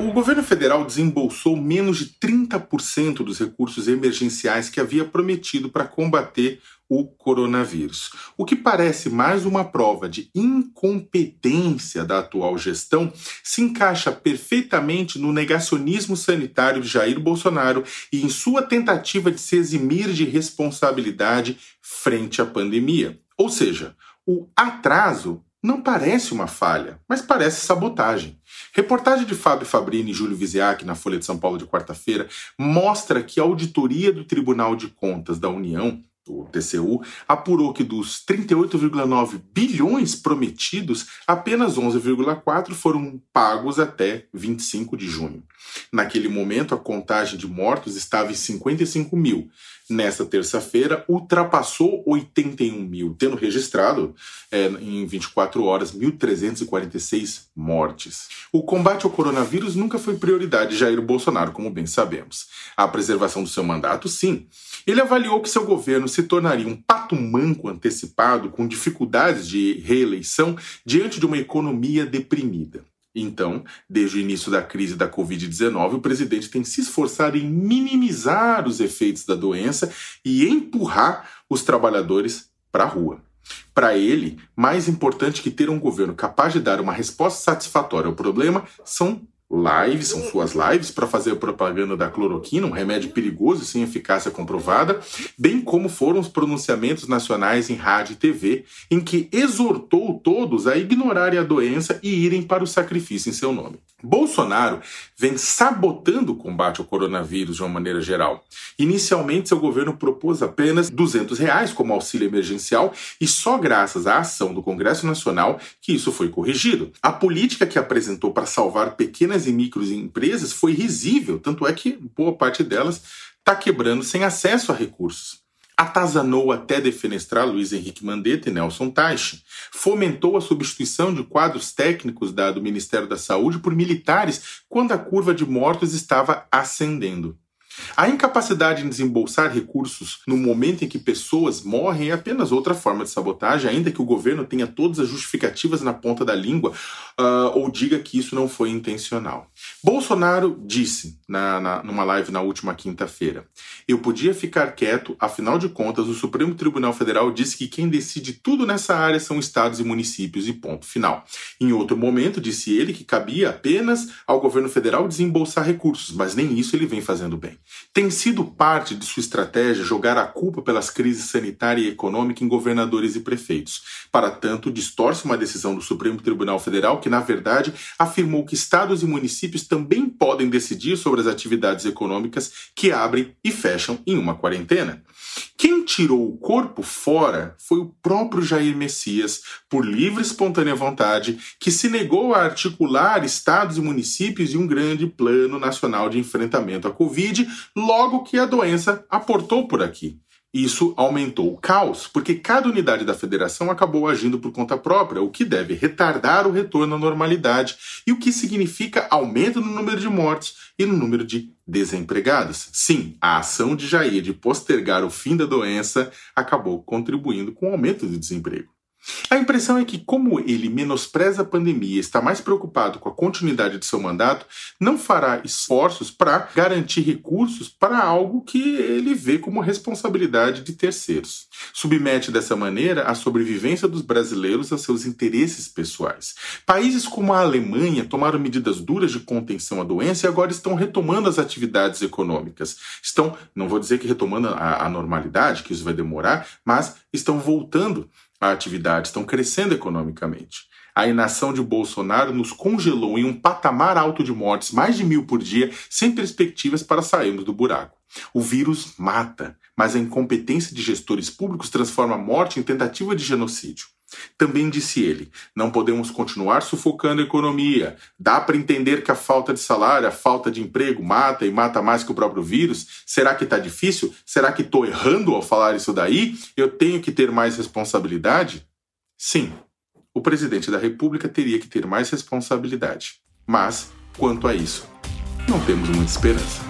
O governo federal desembolsou menos de 30% dos recursos emergenciais que havia prometido para combater o coronavírus. O que parece mais uma prova de incompetência da atual gestão se encaixa perfeitamente no negacionismo sanitário de Jair Bolsonaro e em sua tentativa de se eximir de responsabilidade frente à pandemia. Ou seja, o atraso não parece uma falha, mas parece sabotagem. Reportagem de Fábio Fabrini e Júlio Viziac na Folha de São Paulo de quarta-feira mostra que a auditoria do Tribunal de Contas da União o TCU, apurou que dos 38,9 bilhões prometidos, apenas 11,4 foram pagos até 25 de junho. Naquele momento, a contagem de mortos estava em 55 mil. Nesta terça-feira, ultrapassou 81 mil, tendo registrado é, em 24 horas 1.346 mortes. O combate ao coronavírus nunca foi prioridade de Jair Bolsonaro, como bem sabemos. A preservação do seu mandato, sim. Ele avaliou que seu governo se tornaria um pato manco antecipado com dificuldades de reeleição diante de uma economia deprimida. Então, desde o início da crise da Covid-19, o presidente tem se esforçado em minimizar os efeitos da doença e empurrar os trabalhadores para a rua. Para ele, mais importante que ter um governo capaz de dar uma resposta satisfatória ao problema são lives, são suas lives para fazer propaganda da cloroquina, um remédio perigoso sem eficácia comprovada, bem como foram os pronunciamentos nacionais em rádio e TV, em que exortou todos a ignorarem a doença e irem para o sacrifício em seu nome. Bolsonaro vem sabotando o combate ao coronavírus de uma maneira geral. Inicialmente, seu governo propôs apenas 200 reais como auxílio emergencial e só graças à ação do Congresso Nacional que isso foi corrigido. A política que apresentou para salvar pequenas e microempresas foi risível, tanto é que boa parte delas está quebrando sem acesso a recursos atazanou até defenestrar Luiz Henrique Mandetta e Nelson Teich, fomentou a substituição de quadros técnicos da, do Ministério da Saúde por militares quando a curva de mortos estava ascendendo. A incapacidade em desembolsar recursos no momento em que pessoas morrem é apenas outra forma de sabotagem, ainda que o governo tenha todas as justificativas na ponta da língua uh, ou diga que isso não foi intencional. Bolsonaro disse na, na, numa live na última quinta-feira: Eu podia ficar quieto, afinal de contas, o Supremo Tribunal Federal disse que quem decide tudo nessa área são estados e municípios, e ponto final. Em outro momento, disse ele que cabia apenas ao governo federal desembolsar recursos, mas nem isso ele vem fazendo bem. Tem sido parte de sua estratégia jogar a culpa pelas crises sanitária e econômica em governadores e prefeitos. Para tanto, distorce uma decisão do Supremo Tribunal Federal que, na verdade, afirmou que estados e municípios também podem decidir sobre as atividades econômicas que abrem e fecham em uma quarentena. Quem tirou o corpo fora foi o próprio Jair Messias, por livre e espontânea vontade, que se negou a articular estados e municípios em um grande plano nacional de enfrentamento à Covid, logo que a doença aportou por aqui. Isso aumentou o caos, porque cada unidade da federação acabou agindo por conta própria, o que deve retardar o retorno à normalidade e o que significa aumento no número de mortes e no número de desempregados. Sim, a ação de Jair de postergar o fim da doença acabou contribuindo com o aumento do desemprego. A impressão é que, como ele menospreza a pandemia e está mais preocupado com a continuidade de seu mandato, não fará esforços para garantir recursos para algo que ele vê como responsabilidade de terceiros. Submete dessa maneira a sobrevivência dos brasileiros a seus interesses pessoais. Países como a Alemanha tomaram medidas duras de contenção à doença e agora estão retomando as atividades econômicas. Estão, não vou dizer que retomando a, a normalidade, que isso vai demorar, mas estão voltando a atividade, estão crescendo economicamente. A inação de Bolsonaro nos congelou em um patamar alto de mortes, mais de mil por dia, sem perspectivas para sairmos do buraco. O vírus mata, mas a incompetência de gestores públicos transforma a morte em tentativa de genocídio. Também disse ele: não podemos continuar sufocando a economia. Dá para entender que a falta de salário, a falta de emprego mata e mata mais que o próprio vírus? Será que está difícil? Será que estou errando ao falar isso daí? Eu tenho que ter mais responsabilidade? Sim, o presidente da República teria que ter mais responsabilidade. Mas, quanto a isso, não temos muita esperança.